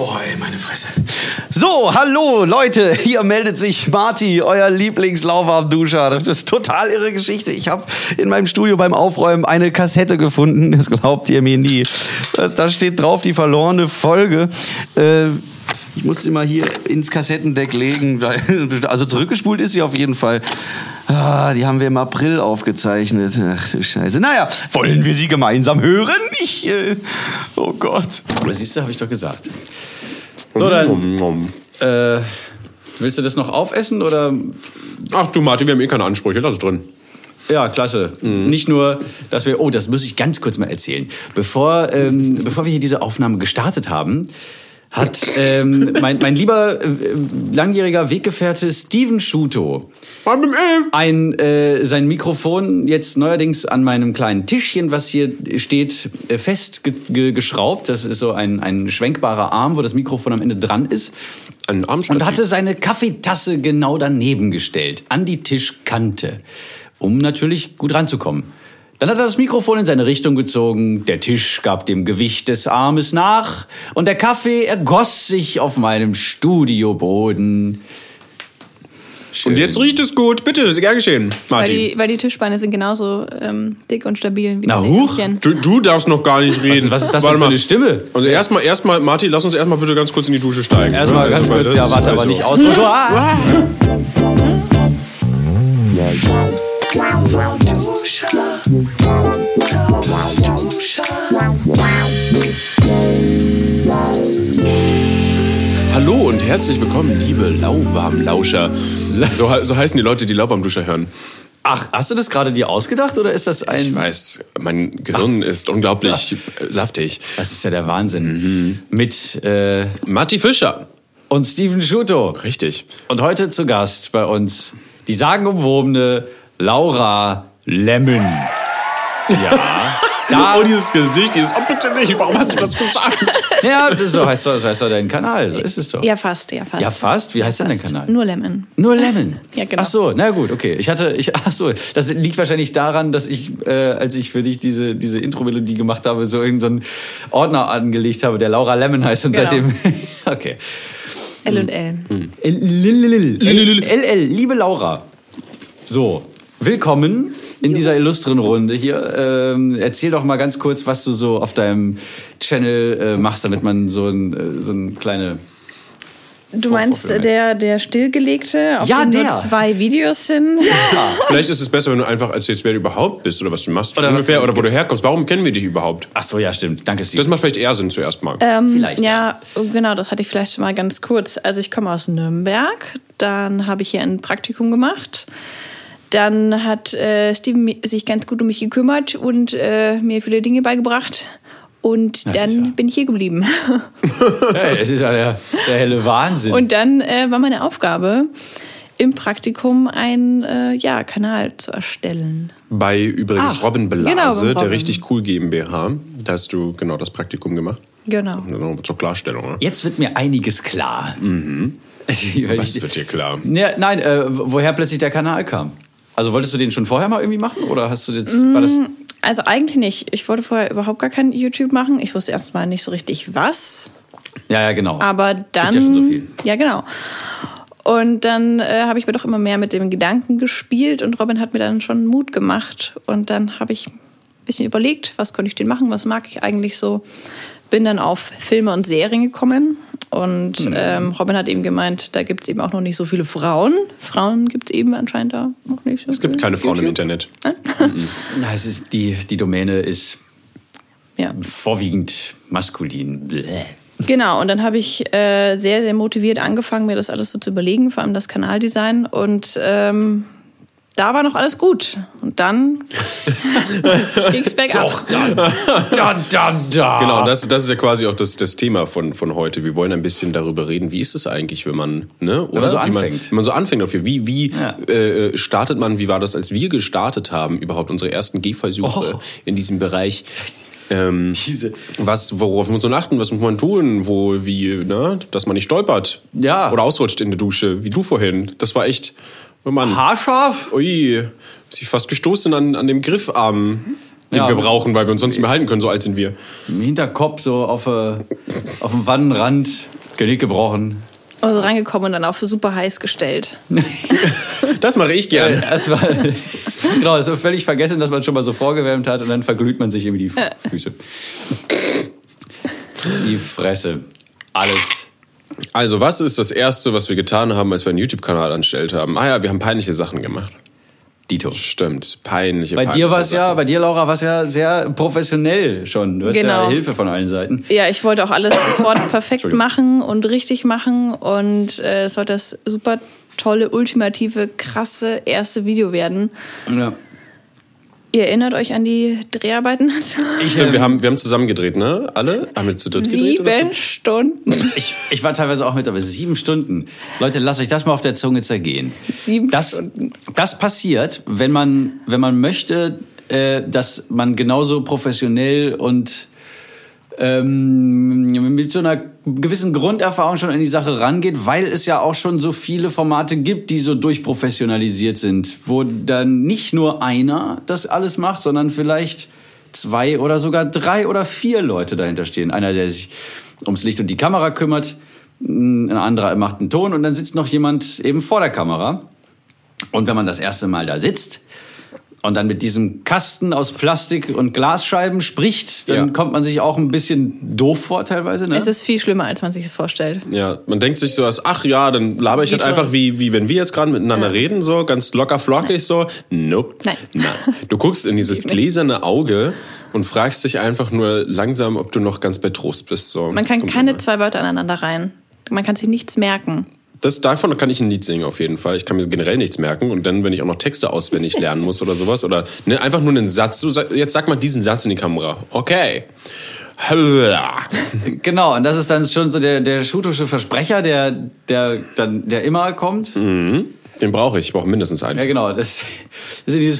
Boah, ey, meine Fresse. So, hallo Leute, hier meldet sich Marty, euer Lieblingslaufarmduscher. Das ist total irre Geschichte. Ich habe in meinem Studio beim Aufräumen eine Kassette gefunden. Das glaubt ihr mir nie. Da steht drauf die verlorene Folge. Äh, ich muss sie mal hier ins Kassettendeck legen. Also zurückgespult ist sie auf jeden Fall. Ah, die haben wir im April aufgezeichnet. Ach du Scheiße. Naja, wollen wir sie gemeinsam hören? Ich, äh, oh Gott. Aber siehst du, habe ich doch gesagt. So, dann. Äh, willst du das noch aufessen oder? Ach du Martin, wir haben eh keine Ansprüche, lass es drin. Ja, klasse. Mhm. Nicht nur, dass wir, oh, das muss ich ganz kurz mal erzählen. Bevor, ähm, bevor wir hier diese Aufnahme gestartet haben, hat ähm, mein, mein lieber äh, langjähriger Weggefährte Steven Schuto ein, äh, sein Mikrofon jetzt neuerdings an meinem kleinen Tischchen, was hier steht, äh, festgeschraubt. Das ist so ein, ein schwenkbarer Arm, wo das Mikrofon am Ende dran ist. Ein Armstativ. Und hatte seine Kaffeetasse genau daneben gestellt, an die Tischkante, um natürlich gut ranzukommen. Dann hat er das Mikrofon in seine Richtung gezogen, der Tisch gab dem Gewicht des Armes nach und der Kaffee ergoss sich auf meinem Studioboden. Schön. Und jetzt riecht es gut. Bitte, sehr gern geschehen, Martin. Weil die, weil die Tischbeine sind genauso ähm, dick und stabil wie Na huch, du, du darfst noch gar nicht reden. Was, was ist das denn für eine Stimme? Also erstmal, erstmal, Martin, lass uns erstmal bitte ganz kurz in die Dusche steigen. Erstmal ganz kurz, ja, warte, aber nicht aus. Ah! Hallo und herzlich willkommen, liebe Lauwarmlauscher. So, so heißen die Leute, die Lauwarmduscher hören. Ach, hast du das gerade dir ausgedacht oder ist das ein. Ich weiß, mein Gehirn Ach. ist unglaublich Ach. saftig. Das ist ja der Wahnsinn. Mhm. Mit äh, Matti Fischer und Steven Schuto. Richtig. Und heute zu Gast bei uns die sagenumwobene Laura Lemon. Ja. Da. Oh, dieses Gesicht, dieses, oh bitte nicht, warum hast du das gesagt? ja, so heißt, so heißt doch dein Kanal, so ist es doch. Ja, fast, ja, fast. Ja, fast? Wie heißt denn dein Kanal? Nur Lemon. Nur Lemon? ja, genau. Ach so, na gut, okay. Ich hatte, ich, ach so, das liegt wahrscheinlich daran, dass ich, äh, als ich für dich diese, diese Intro-Melodie gemacht habe, so irgendeinen so Ordner angelegt habe, der Laura Lemon heißt und genau. seitdem, okay. L und L. L, L, L, liebe Laura. So, willkommen in dieser illustren Runde hier. Ähm, erzähl doch mal ganz kurz, was du so auf deinem Channel äh, machst, damit man so ein, äh, so ein kleine Du meinst der, der stillgelegte, auf ja, dem der. nur zwei Videos sind? Ja. Vielleicht ist es besser, wenn du einfach erzählst, wer du überhaupt bist oder was du machst oder ungefähr oder wo du herkommst. Warum kennen wir dich überhaupt? Ach so, ja, stimmt. Danke, Steve. Das macht vielleicht eher Sinn zuerst mal. Ähm, vielleicht. Ja, ja, genau, das hatte ich vielleicht mal ganz kurz. Also ich komme aus Nürnberg, dann habe ich hier ein Praktikum gemacht dann hat äh, Steven sich ganz gut um mich gekümmert und äh, mir viele Dinge beigebracht. Und das dann ja. bin ich hier geblieben. hey, es ist ja der, der, helle Wahnsinn. Und dann äh, war meine Aufgabe, im Praktikum einen äh, ja, Kanal zu erstellen. Bei übrigens Ach, Robin Belase, genau, Robin. der richtig cool GmbH. Da hast du genau das Praktikum gemacht. Genau. Zur Klarstellung. Ne? Jetzt wird mir einiges klar. Mhm. Was wird dir klar? Ja, nein, äh, woher plötzlich der Kanal kam. Also wolltest du den schon vorher mal irgendwie machen oder hast du jetzt war das mm, Also eigentlich nicht. Ich wollte vorher überhaupt gar kein YouTube machen. Ich wusste erstmal nicht so richtig was. Ja, ja, genau. Aber dann Gibt ja schon so viel. Ja, genau. Und dann äh, habe ich mir doch immer mehr mit dem Gedanken gespielt und Robin hat mir dann schon Mut gemacht und dann habe ich ein bisschen überlegt, was könnte ich denn machen, was mag ich eigentlich so. Bin dann auf Filme und Serien gekommen und mhm. ähm, Robin hat eben gemeint, da gibt es eben auch noch nicht so viele Frauen. Frauen gibt es eben anscheinend da noch nicht so Es gibt keine Frauen YouTube. im Internet. Mhm. Na, es ist, die, die Domäne ist ja. vorwiegend maskulin. Bläh. Genau, und dann habe ich äh, sehr, sehr motiviert angefangen, mir das alles so zu überlegen, vor allem das Kanaldesign. Und ähm, da war noch alles gut. Und dann ging es bergab. Doch, dann, dann, dann, dann. Genau, das, das ist ja quasi auch das, das Thema von, von heute. Wir wollen ein bisschen darüber reden, wie ist es eigentlich, wenn man, ne, oder? Wenn man so anfängt. Man, wenn man so anfängt dafür. Wie, wie ja. äh, startet man, wie war das, als wir gestartet haben, überhaupt unsere ersten Gehversuche oh. in diesem Bereich? Ähm, Diese. Was, worauf muss man achten? Was muss man tun? Wo, wie, ne? Dass man nicht stolpert. Ja. Oder ausrutscht in der Dusche, wie du vorhin. Das war echt, Oh Mann. Haarscharf? Ui, sich fast gestoßen an, an dem Griffarm. Den Ja. wir brauchen, weil wir uns sonst nicht mehr halten können, so alt sind wir. Im Hinterkopf so auf, äh, auf dem Wannenrand, Genick gebrochen. Also reingekommen und dann auch für super heiß gestellt. Das mache ich gerne. Es war, genau, es ist völlig vergessen, dass man schon mal so vorgewärmt hat und dann verglüht man sich irgendwie die Füße. Die Fresse. Alles. Also, was ist das Erste, was wir getan haben, als wir einen YouTube-Kanal angestellt haben? Ah ja, wir haben peinliche Sachen gemacht. Dito. Stimmt, peinliche Bei peinliche dir war es ja, Sachen. bei dir, Laura, war es ja sehr professionell schon. Du hast ja Genau. Hilfe von allen Seiten. Ja, ich wollte auch alles sofort perfekt machen und richtig machen und äh, es sollte das super tolle, ultimative, krasse erste Video werden. Ja. Ihr erinnert euch an die Dreharbeiten? Ich, Stimmt, ähm, wir haben, wir haben zusammen gedreht, ne? Alle? Haben wir zu dritt gedreht? Oder Sieben? Stunden. ich, ich war teilweise auch mit, aber sieben Stunden. Leute, lasst euch das mal auf der Zunge zergehen. Sieben das, Stunden. das passiert, wenn man, wenn man möchte, äh, dass man genauso professionell und ähm, mit so einer gewissen Grunderfahrung schon an die Sache rangeht, weil es ja auch schon so viele Formate gibt, die so durchprofessionalisiert sind, wo dann nicht nur einer das alles macht, sondern vielleicht zwei oder sogar drei oder vier Leute dahinter stehen. Einer, der sich ums Licht und die Kamera kümmert, ein anderer macht einen Ton und dann sitzt noch jemand eben vor der Kamera. Und wenn man das erste Mal da sitzt und dann mit diesem Kasten aus Plastik und Glasscheiben spricht, dann Ja. kommt man sich auch ein bisschen doof vor teilweise. Ne? Es ist viel schlimmer, als man sich das vorstellt. Ja, man denkt sich so, als, ach ja, dann laber ich Geht halt schon. einfach, wie, wie wenn wir jetzt gerade miteinander reden, so ganz locker flockig so. Nope. Nein. Na. Du guckst in dieses gläserne Auge und fragst dich einfach nur langsam, ob du noch ganz bei Trost bist. So. Man kann keine immer. zwei Wörter aneinander rein. Man kann sich nichts merken. Das, davon kann ich ein Lied singen auf jeden Fall. Ich kann mir generell nichts merken. Und dann, wenn ich auch noch Texte auswendig lernen muss oder sowas, oder ne, einfach nur einen Satz. Sag, jetzt sag mal diesen Satz in die Kamera. Okay. Genau, und das ist dann schon so der, der schutische Versprecher, der, der, dann, der immer kommt. Den brauche ich. Ich brauche mindestens einen. Ja, genau. Das, das ist dieses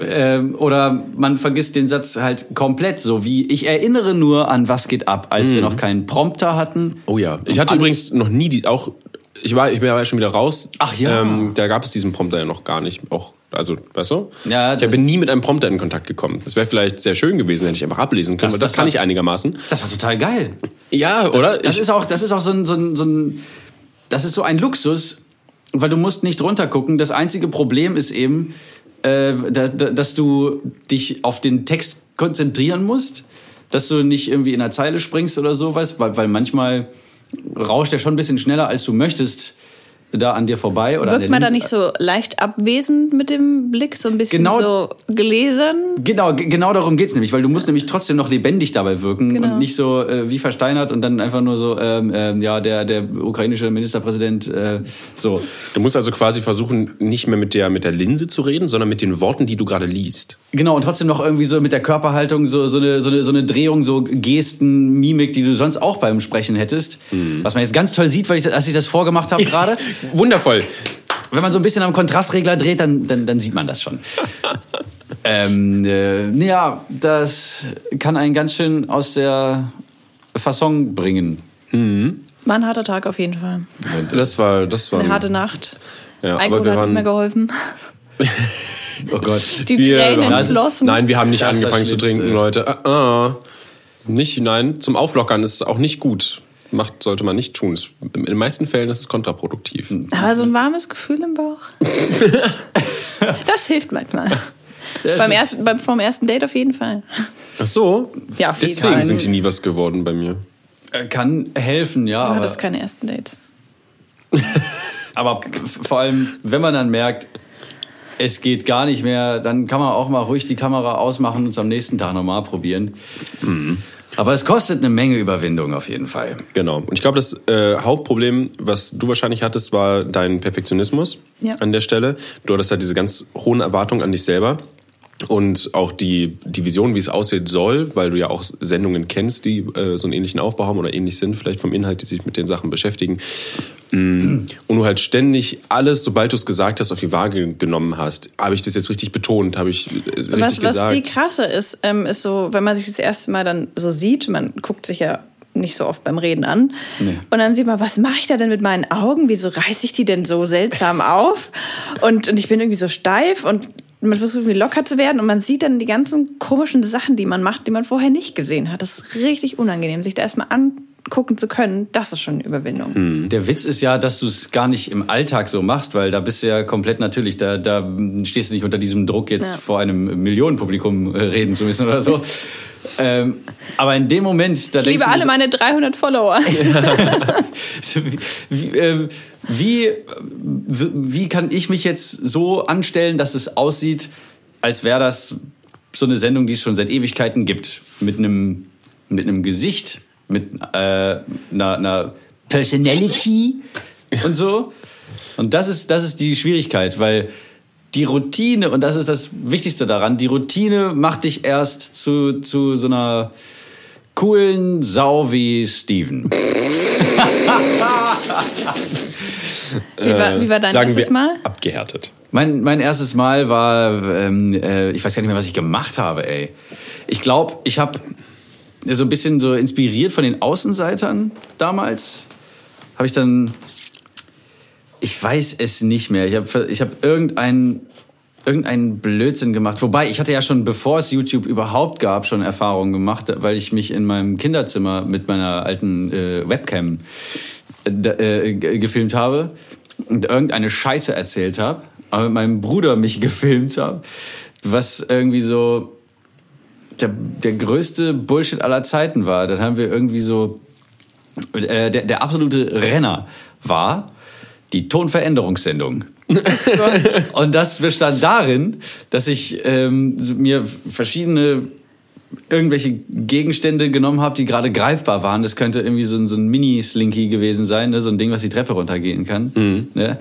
ähm, Oder man vergisst den Satz halt komplett, so wie ich erinnere nur an was geht ab, als wir noch keinen Prompter hatten. Oh ja. Ich hatte übrigens noch nie die, auch, ich war, ich bin ja schon wieder raus. Ach ja. Ähm, da gab es diesen Prompter ja noch gar nicht. Auch, also, weißt du? Ja, ich bin nie mit einem Prompter in Kontakt gekommen. Das wäre vielleicht sehr schön gewesen, hätte ich einfach ablesen können. Das- das, das kann war- ich einigermaßen. Das war total geil. Ja, Das, oder? Das ich, ist auch, das ist auch so ein, so ein, so ein, das ist so ein Luxus, weil du musst nicht runtergucken. Das einzige Problem ist eben, äh, da, da, dass du dich auf den Text konzentrieren musst, dass du nicht irgendwie in der Zeile springst oder sowas, weil, weil manchmal rauscht er schon ein bisschen schneller, als du möchtest, da an dir vorbei. Oder an Wirkt der man da nicht so leicht abwesend mit dem Blick, so ein bisschen Genau. so gläsern? Genau, genau darum geht's nämlich, weil du musst nämlich trotzdem noch lebendig dabei wirken Genau. und nicht so äh, wie versteinert und dann einfach nur so, ähm, ähm, ja, der, der ukrainische Ministerpräsident, äh, so. du musst also quasi versuchen, nicht mehr mit der, mit der Linse zu reden, sondern mit den Worten, die du gerade liest. Genau, und trotzdem noch irgendwie so mit der Körperhaltung so, so, eine, so, eine, so eine Drehung, so Gesten, Mimik, die du sonst auch beim Sprechen hättest. Was man jetzt ganz toll sieht, weil ich, als ich das vorgemacht habe gerade. Wundervoll. Wenn man so ein bisschen am Kontrastregler dreht, dann, dann, dann sieht man das schon. ähm, äh, ja, das kann einen ganz schön aus der Fasson bringen. War ein harter Tag auf jeden Fall. Das war, das war. Eine harte Nacht. Ja, aber Alkohol wir hat waren- nicht mehr geholfen. Oh Gott. Die Wir- Tränen das ist- flossen. Nein, wir haben nicht Das angefangen zu trinken, Leute. Ah, ah. Nicht, nein, zum Auflockern ist auch nicht gut. Macht, sollte man nicht tun. In den meisten Fällen ist es kontraproduktiv. Aber so ein warmes Gefühl im Bauch. das hilft manchmal. Das beim ersten, beim, vom ersten Date auf jeden Fall. Ach so? Ja, auf jeden Deswegen Fall. sind die nie was geworden bei mir. Äh, Kann helfen, ja. Du hattest keine ersten Dates. aber vor allem, wenn man dann merkt, es geht gar nicht mehr, dann kann man auch mal ruhig die Kamera ausmachen und es am nächsten Tag nochmal probieren. Aber es kostet eine Menge Überwindung auf jeden Fall. Genau. Und ich glaube, das äh, Hauptproblem, was du wahrscheinlich hattest, war dein Perfektionismus Ja. an der Stelle. Du hattest halt diese ganz hohen Erwartungen an dich selber. Und auch die, die Vision, wie es aussehen soll, weil du ja auch Sendungen kennst, die äh, so einen ähnlichen Aufbau haben oder ähnlich sind, vielleicht vom Inhalt, die sich mit den Sachen beschäftigen. Mm. Und du halt ständig alles, sobald du es gesagt hast, auf die Waage genommen hast. Habe ich das jetzt richtig betont? Habe ich äh, richtig Was, was gesagt? viel krasser ist, ähm, ist so, wenn man sich das erste Mal dann so sieht, man guckt sich ja nicht so oft beim Reden an. Nee. Und dann sieht man, was mache ich da denn mit meinen Augen? Wieso reiße ich die denn so seltsam auf? Und, und ich bin irgendwie so steif und man versucht irgendwie locker zu werden und man sieht dann die ganzen komischen Sachen, die man macht, die man vorher nicht gesehen hat. Das ist richtig unangenehm, sich da erstmal angucken zu können. Das ist schon eine Überwindung. Hm. Der Witz ist ja, dass du es gar nicht im Alltag so machst, weil da bist du ja komplett natürlich, da, da stehst du nicht unter diesem Druck, jetzt ja. vor einem Millionenpublikum äh, reden zu müssen oder so. ähm, aber in dem Moment, da ich liebe alle so, meine 300 Follower. wie, äh, wie, wie kann ich mich jetzt so anstellen, dass es aussieht, als wäre das so eine Sendung, die es schon seit Ewigkeiten gibt, mit einem mit einem Gesicht, mit äh, einer, einer Personality und so. Und das ist, das ist die Schwierigkeit, weil die Routine, und das ist das Wichtigste daran, die Routine macht dich erst zu, zu so einer coolen Sau wie Steven. wie, war, wie war dein Sagen erstes wir Mal? Abgehärtet. Mein, mein erstes Mal war, ähm, äh, ich weiß gar nicht mehr, was ich gemacht habe, ey. Ich glaube, ich habe so ein bisschen so inspiriert von den Außenseitern damals, habe ich dann, ich weiß es nicht mehr. Ich habe ich hab irgendeinen irgendeinen Blödsinn gemacht. Wobei, ich hatte ja schon, bevor es YouTube überhaupt gab, schon Erfahrungen gemacht, weil ich mich in meinem Kinderzimmer mit meiner alten äh, Webcam äh, äh gefilmt habe und irgendeine Scheiße erzählt habe, aber mit meinem Bruder mich gefilmt habe, was irgendwie so der, der größte Bullshit aller Zeiten war. Dann haben wir irgendwie so, äh, der, der absolute Renner war die Tonveränderungssendung. und das bestand darin, dass ich ähm, mir verschiedene irgendwelche Gegenstände genommen habe, die gerade greifbar waren. Das könnte irgendwie so ein, so ein Mini-Slinky gewesen sein, ne? so ein Ding, was die Treppe runtergehen kann. Mhm. Ne?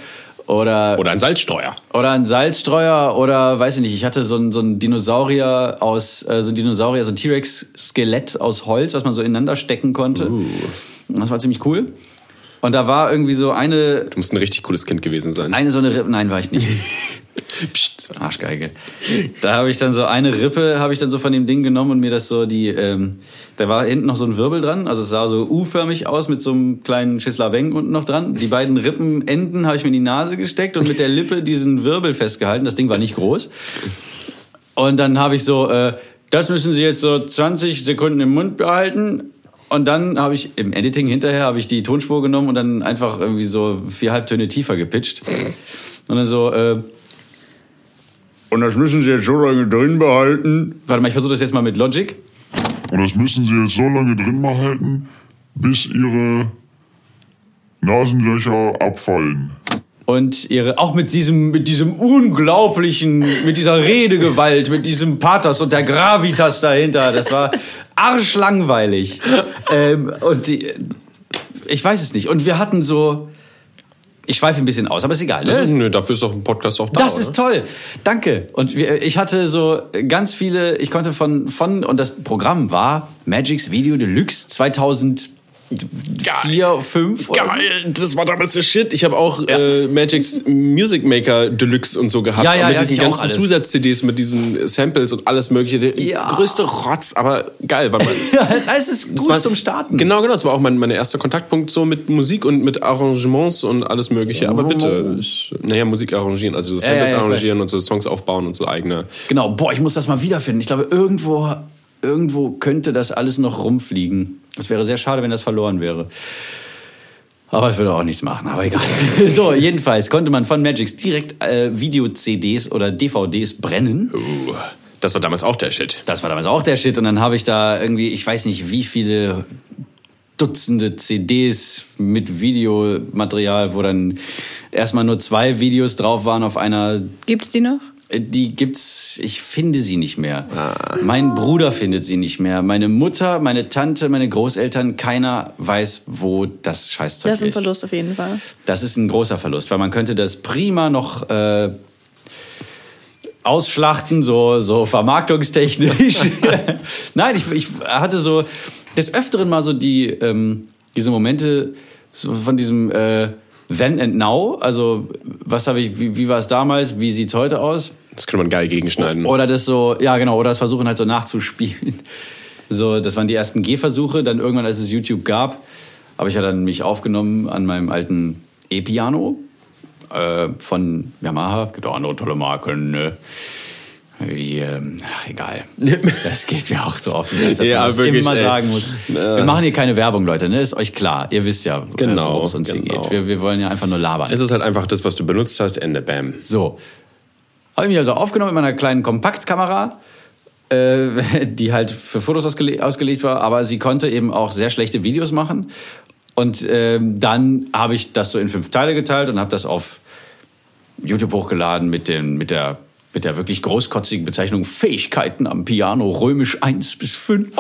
Oder, oder ein Salzstreuer. Oder ein Salzstreuer oder weiß ich nicht, ich hatte so ein, so ein Dinosaurier aus, äh, so ein Dinosaurier, so ein T-Rex-Skelett aus Holz, was man so ineinander stecken konnte. Uh. Das war ziemlich cool. Und da war irgendwie so eine. Du musst ein richtig cooles Kind gewesen sein. Eine so eine Rippe. Nein, war ich nicht. Psst, war eine Arschgeige. Da habe ich dann so eine Rippe, habe ich dann so von dem Ding genommen und mir das so die. Ähm, da war hinten noch so ein Wirbel dran. Also es sah so U-förmig aus mit so einem kleinen Schisslaweng unten noch dran. Die beiden Rippenenden habe ich mir in die Nase gesteckt und mit der Lippe diesen Wirbel festgehalten. Das Ding war nicht groß. Und dann habe ich so. Äh, das müssen Sie jetzt so 20 Sekunden im Mund behalten und dann habe ich im Editing hinterher habe ich die Tonspur genommen und dann einfach irgendwie so vier Halbtöne tiefer gepitcht. Und dann so, äh, und das müssen Sie jetzt so lange drin behalten. Warte mal, ich versuche das jetzt mal mit Logic. Und das müssen Sie jetzt so lange drin behalten, bis Ihre Nasenlöcher abfallen und ihre auch mit diesem mit diesem unglaublichen mit dieser Redegewalt mit diesem Pathos und der Gravitas dahinter das war arschlangweilig ähm, und die, ich weiß es nicht und wir hatten so ich schweife ein bisschen aus, aber ist egal. Ne? Ist, nö, dafür ist doch ein Podcast auch da. Das ist toll. Danke. Und wir, ich hatte so ganz viele, ich konnte von, von, und das Programm war Magic's Video Deluxe 2000 vier, fünf Geil, so. das war damals der Shit. Ich habe auch ja. äh, Magic's Music Maker Deluxe und so gehabt. Ja, ja, mit ja, diesen ganzen Zusatz-CDs, mit diesen Samples und alles mögliche. Der ja. größte Rotz, aber geil. Weil man, ja, es ist gut war, zum Starten. Genau, genau. Das war auch mein, mein erster Kontaktpunkt so mit Musik und mit Arrangements und alles mögliche. Aber bitte, ich, naja, Musik arrangieren, also so Samples arrangieren und so Songs aufbauen und so eigene. Genau, boah, ich muss das mal wiederfinden. Ich glaube, irgendwo irgendwo könnte das alles noch rumfliegen. Es wäre sehr schade, wenn das verloren wäre. Aber es würde auch nichts machen, aber egal. so, jedenfalls konnte man von Magix direkt äh, Video-CDs oder DVDs brennen. Uh, das war damals auch der Shit. Das war damals auch der Shit. Und dann habe ich da irgendwie, ich weiß nicht, wie viele Dutzende CDs mit Videomaterial, wo dann erstmal nur zwei Videos drauf waren auf einer. Gibt's die noch? Die gibt's, ich finde sie nicht mehr. Ah. Mein Bruder findet sie nicht mehr. Meine Mutter, meine Tante, meine Großeltern, keiner weiß, wo das Scheißzeug ist. Das ist ein Verlust auf jeden Fall. Das ist ein großer Verlust, weil man könnte das prima noch äh, ausschlachten, so, so vermarktungstechnisch. Nein, ich, ich hatte so des Öfteren mal so die, ähm, diese Momente so von diesem äh, Then and Now, also was habe ich, wie, wie war es damals, wie sieht es heute aus? Das könnte man geil gegenschneiden. Oder das so, ja genau, oder das Versuchen halt so nachzuspielen. So, das waren die ersten Gehversuche. Dann irgendwann, als es YouTube gab, habe ich ja dann mich aufgenommen an meinem alten E-Piano äh, von Yamaha. Gibt auch andere tolle Marken. Ne? Wie, ähm, ach, egal. Das geht mir auch so offen, dass Ja, man das wirklich, immer ey. sagen muss. Wir machen hier keine Werbung, Leute, ne? Ist euch klar. Ihr wisst ja, äh, Genau, worum es uns genau. hier geht. Wir, wir wollen ja einfach nur labern. Es ist halt einfach das, was du benutzt hast, Ende, bam. So. Habe ich mich also aufgenommen mit meiner kleinen Kompaktkamera, äh, die halt für Fotos ausgele ausgelegt war, aber sie konnte eben auch sehr schlechte Videos machen. Und ähm, dann habe ich das so in fünf Teile geteilt und habe das auf YouTube hochgeladen mit, den, mit, der, mit der wirklich großkotzigen Bezeichnung Fähigkeiten am Piano römisch 1 bis 5.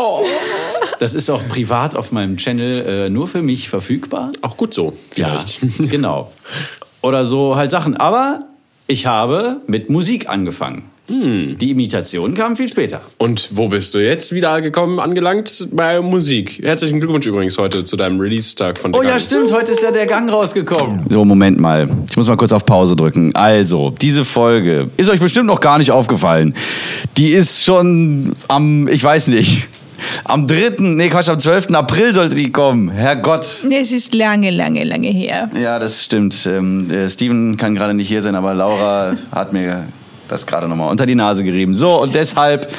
Das ist auch privat auf meinem Channel äh, nur für mich verfügbar. Auch gut so, vielleicht. Ja, genau. Oder so halt Sachen. Aber ich habe mit Musik angefangen. Hm. Die Imitation kam viel später. Und wo bist du jetzt wieder gekommen, angelangt? Bei Musik. Herzlichen Glückwunsch übrigens heute zu deinem Release-Tag von Oh der ja, Gang. stimmt, heute ist ja der Gang rausgekommen. So, Moment mal. Ich muss mal kurz auf Pause drücken. Also, diese Folge ist euch bestimmt noch gar nicht aufgefallen. Die ist schon am, ich weiß nicht, am 3., nee, Quatsch, am 12. April sollte die kommen. Herrgott. Es ist lange, lange, lange her. Ja, das stimmt. Ähm, Steven kann gerade nicht hier sein, aber Laura hat mir das gerade nochmal unter die Nase gerieben. So, und deshalb,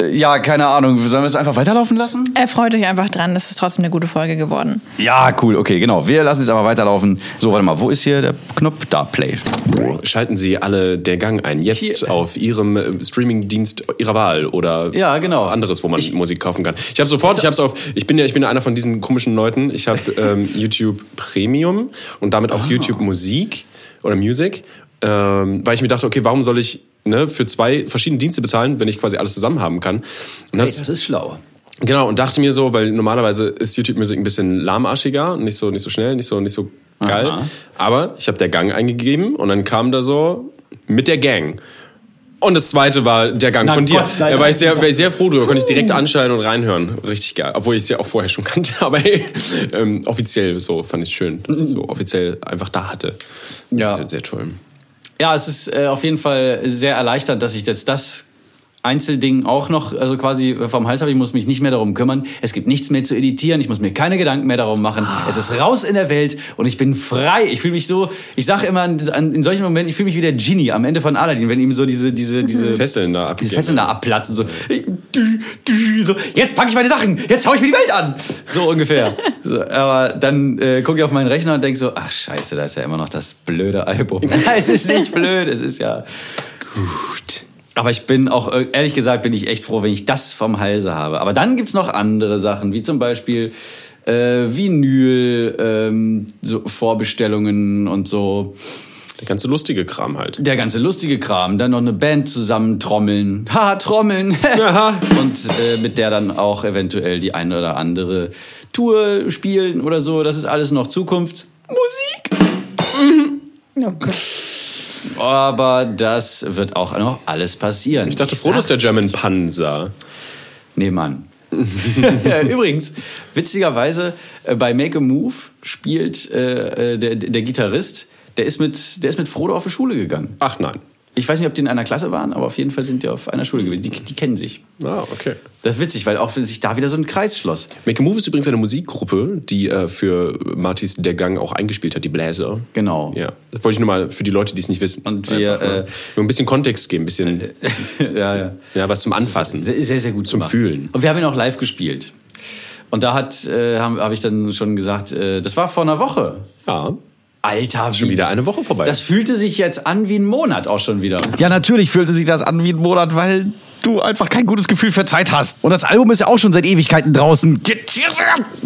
äh, ja, keine Ahnung, sollen wir es einfach weiterlaufen lassen? Erfreut euch einfach dran, es ist trotzdem eine gute Folge geworden. Ja, cool, okay, genau. Wir lassen es aber weiterlaufen. So, warte mal, wo ist hier der Knopf? Da, Play. Schalten Sie alle der Gang ein. Jetzt Hier. auf Ihrem äh, Streamingdienst Ihrer Wahl oder Ja, genau. anderes, wo man Musik kaufen kann. Ich habe sofort, ich habe auf, ich bin ja, ich bin ja einer von diesen komischen Leuten. Ich habe ähm, YouTube Premium und damit auch YouTube Musik oder Music, ähm, weil ich mir dachte, okay, warum soll ich ne, für zwei verschiedene Dienste bezahlen, wenn ich quasi alles zusammen haben kann? Und Hey, das ist schlau. Genau, und dachte mir so, weil normalerweise ist YouTube-Musik ein bisschen lahmarschiger, nicht so, nicht so schnell, nicht so, nicht so geil. Aha. Aber ich habe der Gang eingegeben und dann kam da so mit der Gang. Und das zweite war der Gang Na von dir. Da war ich sehr, war ich sehr froh drüber, konnte ich direkt anschalten und reinhören. Richtig geil. Obwohl ich es ja auch vorher schon kannte, aber hey, ähm, offiziell so fand ich schön, dass es so offiziell einfach da hatte. Das Ja. ist halt sehr toll. Ja, es ist äh, auf jeden Fall sehr erleichternd, dass ich jetzt das Einzelding auch noch, also quasi vom Hals habe. Ich muss mich nicht mehr darum kümmern. Es gibt nichts mehr zu editieren. Ich muss mir keine Gedanken mehr darum machen. Es ist raus in der Welt und ich bin frei. Ich fühle mich so, ich sage immer in solchen Momenten, ich fühle mich wie der Genie am Ende von Aladdin, wenn ihm so diese, diese, diese Fesseln da diese. Fesseln da abplatzen. So, so jetzt packe ich meine Sachen, jetzt hau ich mir die Welt an. So ungefähr. So, aber dann äh, gucke ich auf meinen Rechner und denke so, ach scheiße, da ist ja immer noch das blöde Album. es ist nicht blöd, es ist ja gut. Aber ich bin auch, äh, ehrlich gesagt, bin ich echt froh, wenn ich das vom Halse habe. Aber dann gibt's noch andere Sachen, wie zum Beispiel äh, Vinyl, ähm, so Vorbestellungen und so. Der ganze lustige Kram halt. Der ganze lustige Kram, dann noch eine Band zusammen trommeln. Haha, trommeln. Und äh, mit der dann auch eventuell die eine oder andere Tour spielen oder so. Das ist alles noch Zukunftsmusik. Oh Gott. Aber das wird auch noch alles passieren. Ich dachte, froh, dass der. German Panzer. Nebenan. Übrigens, witzigerweise, äh, bei Make a Move spielt äh, äh, der, der Gitarrist, der ist, mit, der ist mit Frodo auf die Schule gegangen. Ach nein. Ich weiß nicht, ob die in einer Klasse waren, aber auf jeden Fall sind die auf einer Schule gewesen. Die, die kennen sich. Ah, okay. Das ist witzig, weil auch sich da wieder so ein Kreis schloss. Make a Move ist übrigens eine Musikgruppe, die äh, für Martis Der Gang auch eingespielt hat, die Bläser. Genau. Ja, das wollte ich nur mal für die Leute, die es nicht wissen. Und wir, äh, nur ein bisschen Kontext geben, ein bisschen ja, ja. ja, was zum Anfassen. Sehr, sehr, gut Zum gemacht. Fühlen. Und wir haben ihn auch live gespielt. Und da hat, äh, habe hab ich dann schon gesagt, äh, das war vor einer Woche. Ja, Alter, schon wie- wieder eine Woche vorbei. Das fühlte sich jetzt an wie ein Monat auch schon wieder. Ja, natürlich fühlte sich das an wie ein Monat, weil du einfach kein gutes Gefühl für Zeit hast. Und das Album ist ja auch schon seit Ewigkeiten draußen.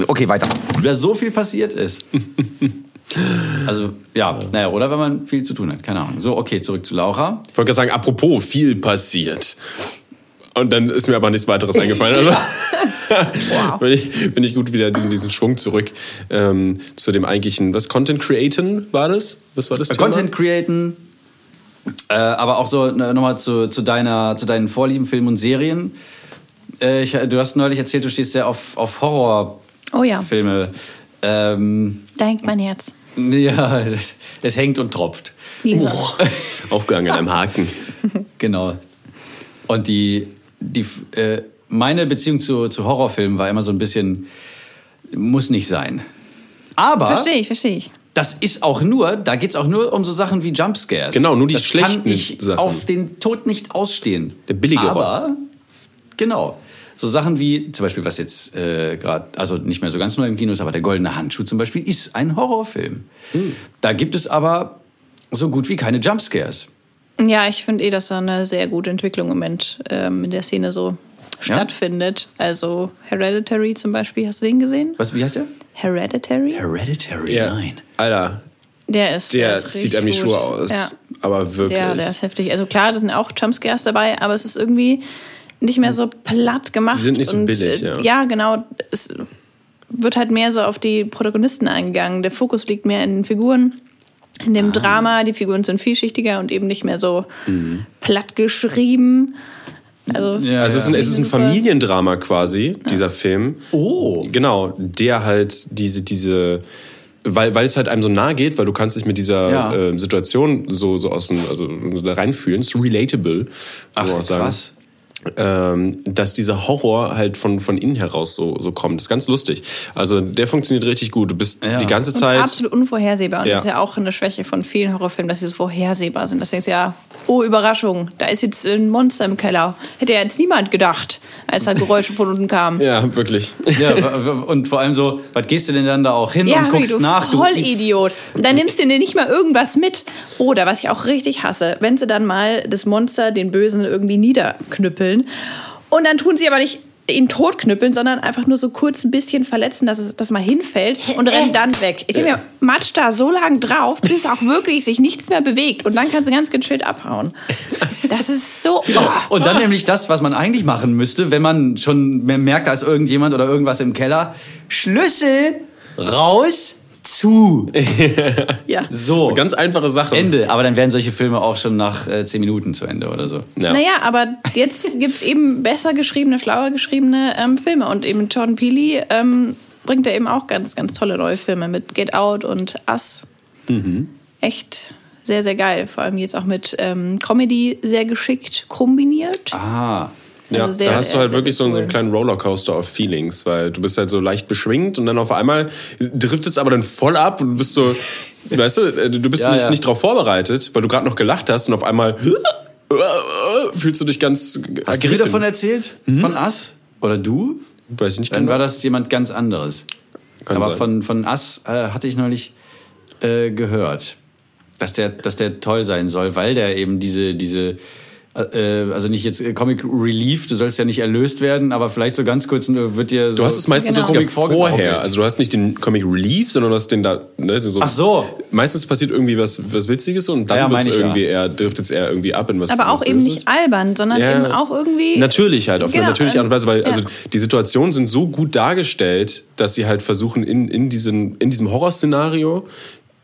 Okay, weiter. Da so viel passiert ist. Also, ja, naja, oder wenn man viel zu tun hat, keine Ahnung. So, okay, zurück zu Laura. ich wollte gerade sagen, apropos, viel passiert. Und dann ist mir aber nichts weiteres eingefallen. Also, Finde ich, find ich gut wieder diesen, diesen Schwung zurück ähm, zu dem eigentlichen, was, Content Createn war das? Was war das Thema? Content createn, äh, aber auch so nochmal zu, zu, deiner, zu deinen Vorlieben, Filmen und Serien. Äh, ich, du hast neulich erzählt, du stehst sehr auf, auf Horrorfilme. Oh ja, Ähm, da hängt mein Herz. ja, das, das hängt und tropft. Ja. Aufgegangen am Haken. Genau. Und die, die, äh, meine Beziehung zu, zu Horrorfilmen war immer so ein bisschen, muss nicht sein. Aber Verstehe ich, verstehe ich. das ist auch nur, da geht's auch nur um so Sachen wie Jumpscares. Genau, nur die das schlechten kann ich Sachen. auf den Tod nicht ausstehen. Der billige Aber, Rotz. Genau. So Sachen wie, zum Beispiel, was jetzt äh, gerade, also nicht mehr so ganz neu im Kino ist, aber der Goldene Handschuh zum Beispiel ist ein Horrorfilm. Hm. Da gibt es aber so gut wie keine Jumpscares. Ja, ich finde eh, dass da eine sehr gute Entwicklung im Moment ähm, in der Szene so stattfindet. Also Hereditary zum Beispiel, hast du den gesehen? Was, wie heißt der? Hereditary? Hereditary, Ja. Alter, Der ist der, ist zieht einem die. Schuhe aus. Ja. Aber wirklich. Der, der ist heftig. Also klar, da sind auch Jumpscares dabei, aber es ist irgendwie nicht mehr so platt gemacht. Die sind nicht so und, billig, äh, ja. Ja, genau. Es wird halt mehr so auf die Protagonisten eingegangen. Der Fokus liegt mehr in den Figuren, in Ah. dem Drama. Die Figuren sind vielschichtiger und eben nicht mehr so Mhm. platt geschrieben. Also, Ja, Also es ist ein, es ist ein. Familiendrama quasi, dieser Film. Oh. Genau, der halt diese, diese, weil, weil es halt einem so nahe geht, weil du kannst dich mit dieser Ja. äh, Situation so, so aus dem, also da reinfühlen. Es ist relatable. Ach, auch sagen. Ähm, dass dieser Horror halt von, von innen heraus so, so kommt. Das ist ganz lustig. Also der funktioniert richtig gut. Du bist Ja. die ganze Und Zeit. absolut unvorhersehbar. Und Ja. das ist ja auch eine Schwäche von vielen Horrorfilmen, dass sie so vorhersehbar sind. Das denkst du ja, oh Überraschung, da ist jetzt ein Monster im Keller. Hätte ja jetzt niemand gedacht, als da Geräusche von unten kamen. Ja, wirklich. Ja, und vor allem so, was gehst du denn dann da auch hin Ja, und guckst du nach? Du, Vollidiot. Und dann nimmst du dir nicht mal irgendwas mit. Oder, was ich auch richtig hasse, wenn sie dann mal das Monster, den Bösen, irgendwie niederknüppeln. Und dann tun sie aber nicht ihn totknüppeln, sondern einfach nur so kurz ein bisschen verletzen, dass es das mal hinfällt und rennen dann weg. Ich denke mir, matsch da so lang drauf, bis auch wirklich sich nichts mehr bewegt. Und dann kannst du ganz gechillt abhauen. Das ist so... Oh. Und dann nämlich das, was man eigentlich machen müsste, wenn man schon merkt, da ist irgendjemand oder irgendwas im Keller. Schlüssel raus zu. Ja. So. So ganz einfache Sache. Ende. Aber dann wären solche Filme auch schon nach äh, zehn Minuten zu Ende oder so. Ja. Naja, aber jetzt gibt es eben besser geschriebene, schlauer geschriebene ähm, Filme. Und eben Jordan Peele ähm, bringt da eben auch ganz, ganz tolle neue Filme mit Get Out und Us. Echt sehr, sehr geil. Vor allem jetzt auch mit ähm, Comedy sehr geschickt kombiniert. Ah. Ja, Also sehr, da hast du halt sehr, wirklich sehr so, so einen cool. kleinen Rollercoaster of Feelings, weil du bist halt so leicht beschwingt und dann auf einmal driftet es aber dann voll ab und du bist so, weißt du, äh, du bist Ja, nicht, ja. nicht drauf vorbereitet, weil du gerade noch gelacht hast und auf einmal fühlst du dich ganz Hast du mir davon erzählt? Von Us? Oder du? Weiß ich nicht Dann genau. war das jemand ganz anderes. Kann Aber sein. von, von Us äh, hatte ich neulich äh, gehört, dass der, dass der toll sein soll, weil der eben diese, diese äh, also nicht jetzt äh, Comic Relief, du sollst ja nicht erlöst werden, aber vielleicht so ganz kurz äh, wird dir so Du hast es meistens Genau. Comic vorgegaukelt. vorher. Also du hast nicht den Comic Relief, sondern du hast den da. Ne, so. Ach so. Meistens passiert irgendwie was, was Witziges und dann Ja, wird's ich ja. irgendwie eher, driftet es eher irgendwie ab in was. aber auch eben Böses. nicht albern, sondern Ja. eben auch irgendwie. Natürlich halt, auf Genau, eine natürliche Art und Weise, weil ja. also die Situationen sind so gut dargestellt, dass sie halt versuchen, in, in, diesen, in diesem Horrorszenario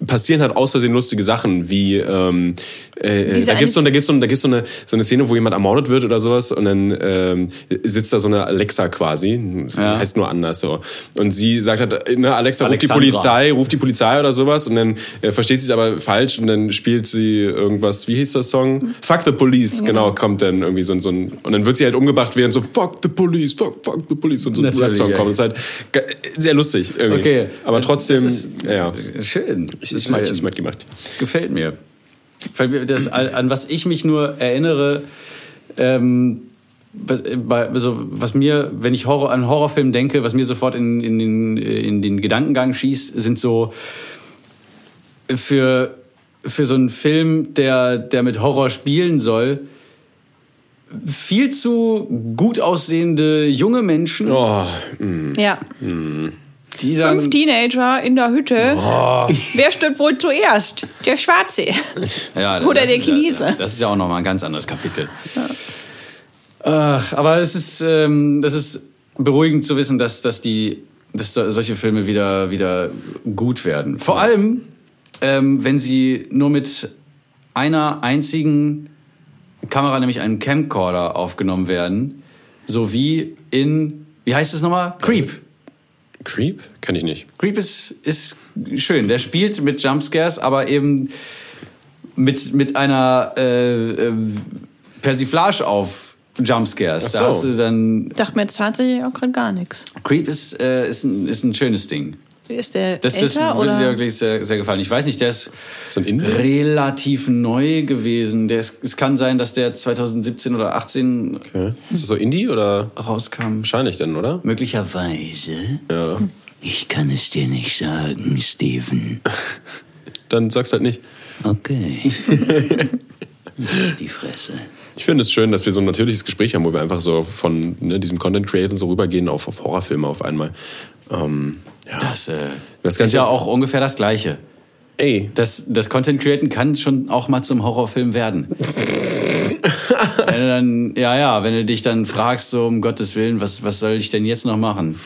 passieren halt aus Versehen lustige Sachen, wie ähm, äh, Diese da gibt's so, da gibt's so, da gibt's so eine so eine Szene, wo jemand ermordet wird oder sowas und dann ähm, sitzt da so eine Alexa quasi, das Ja. heißt nur anders so und sie sagt halt, ne, Alexa ruft die. Polizei, ruft die Polizei oder sowas und dann äh, versteht sie es aber falsch und dann spielt sie irgendwas, wie hieß der Song? Fuck the Police, genau, kommt dann irgendwie so, ein- so ein und dann wird sie halt umgebracht während so Fuck the Police, fuck, fuck the Police und so ein Rap-Song ja. kommt. Das ist halt sehr lustig irgendwie. Okay. Aber trotzdem, ja, Schön. Ich, ich, mag, ich mag gemacht. Das gefällt mir. Das, an was ich mich nur erinnere, ähm, was, äh, also, was mir, wenn ich Horror, an Horrorfilm denke, was mir sofort in, in, den, äh, in den Gedankengang schießt, sind so für, für so einen Film, der, der mit Horror spielen soll, viel zu gut aussehende junge Menschen, Oh, mh. ja. Die dann Fünf Teenager in der Hütte. Wer stirbt wohl zuerst? Der Schwarze. Ja, Oder der ist ja- Chinese. das ist ja auch nochmal ein ganz anderes Kapitel. Ach, aber es ist, ähm, das ist beruhigend zu wissen, dass, dass, die, dass da solche Filme wieder, wieder gut werden. Vor allem, ähm, wenn sie nur mit einer einzigen Kamera, nämlich einem Camcorder, aufgenommen werden. So wie in, wie heißt es nochmal? Creep. Creep? Kann ich nicht. Creep ist, ist schön. Der spielt mit Jumpscares, aber eben mit, mit einer äh, äh, Persiflage auf Jumpscares. Ach so. Da hast du dann. Sagt mir jetzt tatsächlich auch gerade gar nichts. Creep ist, äh, ist, ein, ist ein schönes Ding. Ist der Das, das älter würde oder? dir wirklich sehr, sehr gefallen. Ich weiß nicht, der ist So ein Indie? relativ neu gewesen. Der ist, es kann sein, dass der 2017 oder 18 Okay. Ist das so Indie oder? rauskam. Wahrscheinlich denn, oder? Möglicherweise. Ja. Ich kann es dir nicht sagen, Steven. Dann sag's halt nicht. Okay. Die Fresse. Ich finde es schön, dass wir so ein natürliches Gespräch haben, wo wir einfach so von ne, diesem Content Creator so rübergehen auf, auf Horrorfilme auf einmal. Ähm, ja. Das, äh, Das ist ja auch ungefähr das Gleiche. Ey, Das, das Content Createn kann schon auch mal zum Horrorfilm werden. wenn du dann, ja, ja, wenn du dich dann fragst, so um Gottes Willen, was, was soll ich denn jetzt noch machen?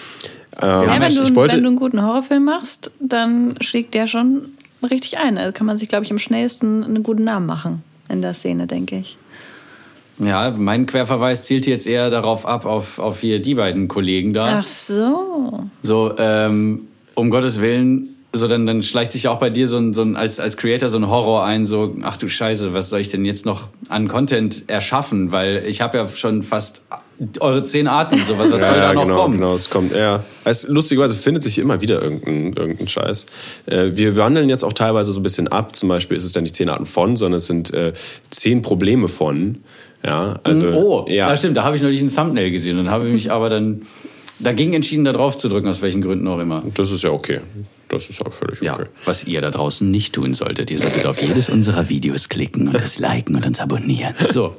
ja, haben wenn, ja- du, ich wollte- wenn du einen guten Horrorfilm machst, dann schlägt der schon richtig ein. Also kann man sich, glaube ich, am schnellsten einen guten Namen machen in der Szene, denke ich. Ja, mein Querverweis zielt jetzt eher darauf ab, auf, auf hier die beiden Kollegen da. Ach so. So, ähm, um Gottes Willen, so dann, dann schleicht sich ja auch bei dir so ein, so ein als, als Creator so ein Horror ein, so, ach du Scheiße, was soll ich denn jetzt noch an Content erschaffen? Weil ich habe ja schon fast eure zehn Arten, sowas, was ja, soll ja, da noch genau, kommen? genau, es kommt, ja. Es, lustigerweise findet sich immer wieder irgendein, irgendein Scheiß. Äh, wir wandeln jetzt auch teilweise so ein bisschen ab. Zum Beispiel ist es dann nicht zehn Arten von, sondern es sind äh, zehn Probleme von. Ja, also, Oh, ja. stimmt, da habe ich neulich ein Thumbnail gesehen und habe ich mich aber dann dagegen entschieden, da drauf zu drücken, aus welchen Gründen auch immer. Das ist ja okay. Das ist auch völlig Ja, okay. was ihr da draußen nicht tun solltet, ihr solltet auf jedes unserer Videos klicken und das liken und uns abonnieren. So.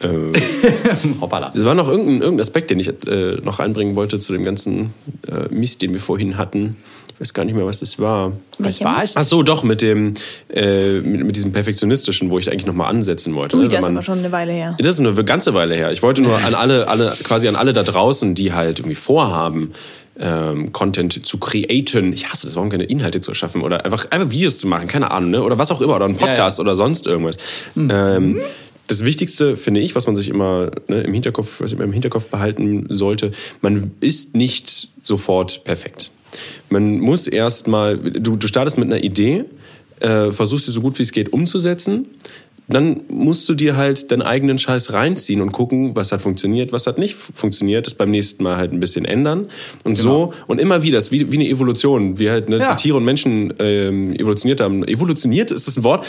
Hoppala. Es war noch irgendein, irgendein Aspekt, den ich äh, noch einbringen wollte zu dem ganzen äh, Mist, den wir vorhin hatten. Ich weiß gar nicht mehr, was das war. Was war es? Ach so, doch, mit dem, äh, mit, mit diesem Perfektionistischen, wo ich eigentlich nochmal ansetzen wollte. Ui, ne? das Wenn ist man- aber schon eine Weile her. Das ist eine ganze Weile her. Ich wollte nur an alle, alle, quasi an alle da draußen, die halt irgendwie vorhaben, ähm, Content zu createn. Ich hasse das, warum keine Inhalte zu erschaffen oder einfach, einfach Videos zu machen, keine Ahnung, ne? Oder was auch immer, oder einen Ja, ja. Podcast oder sonst irgendwas. Ähm, das Wichtigste, finde ich, was man sich immer ne, im Hinterkopf, was immer im Hinterkopf behalten sollte, man ist nicht sofort perfekt. Man muss erstmal, du, du startest mit einer Idee, äh, versuchst sie so gut wie es geht umzusetzen. Dann musst du dir halt deinen eigenen Scheiß reinziehen und gucken, was hat funktioniert, was hat nicht funktioniert, das beim nächsten Mal halt ein bisschen ändern. Und so, und immer wieder, das ist wie, wie eine Evolution, wie halt ne, Ja. Tiere und Menschen ähm, evolutioniert haben. Evolutioniert, ist das ein Wort?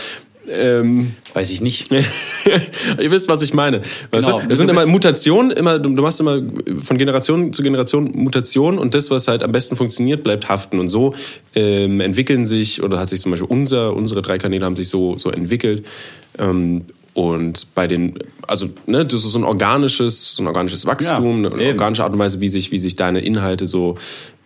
Ähm, Weiß ich nicht. Ihr wisst, was ich meine. Weißt Genau. Es sind immer Mutationen, immer, du, machst immer von Generation zu Generation Mutationen und das, was halt am besten funktioniert, bleibt haften. Und so ähm, entwickeln sich, oder hat sich zum Beispiel unser, unsere drei Kanäle haben sich so, so entwickelt. Ähm, und bei den, also, ne, das ist so ein organisches, so ein organisches Wachstum, Ja, eine organische Art und Weise, wie sich, wie sich deine Inhalte so,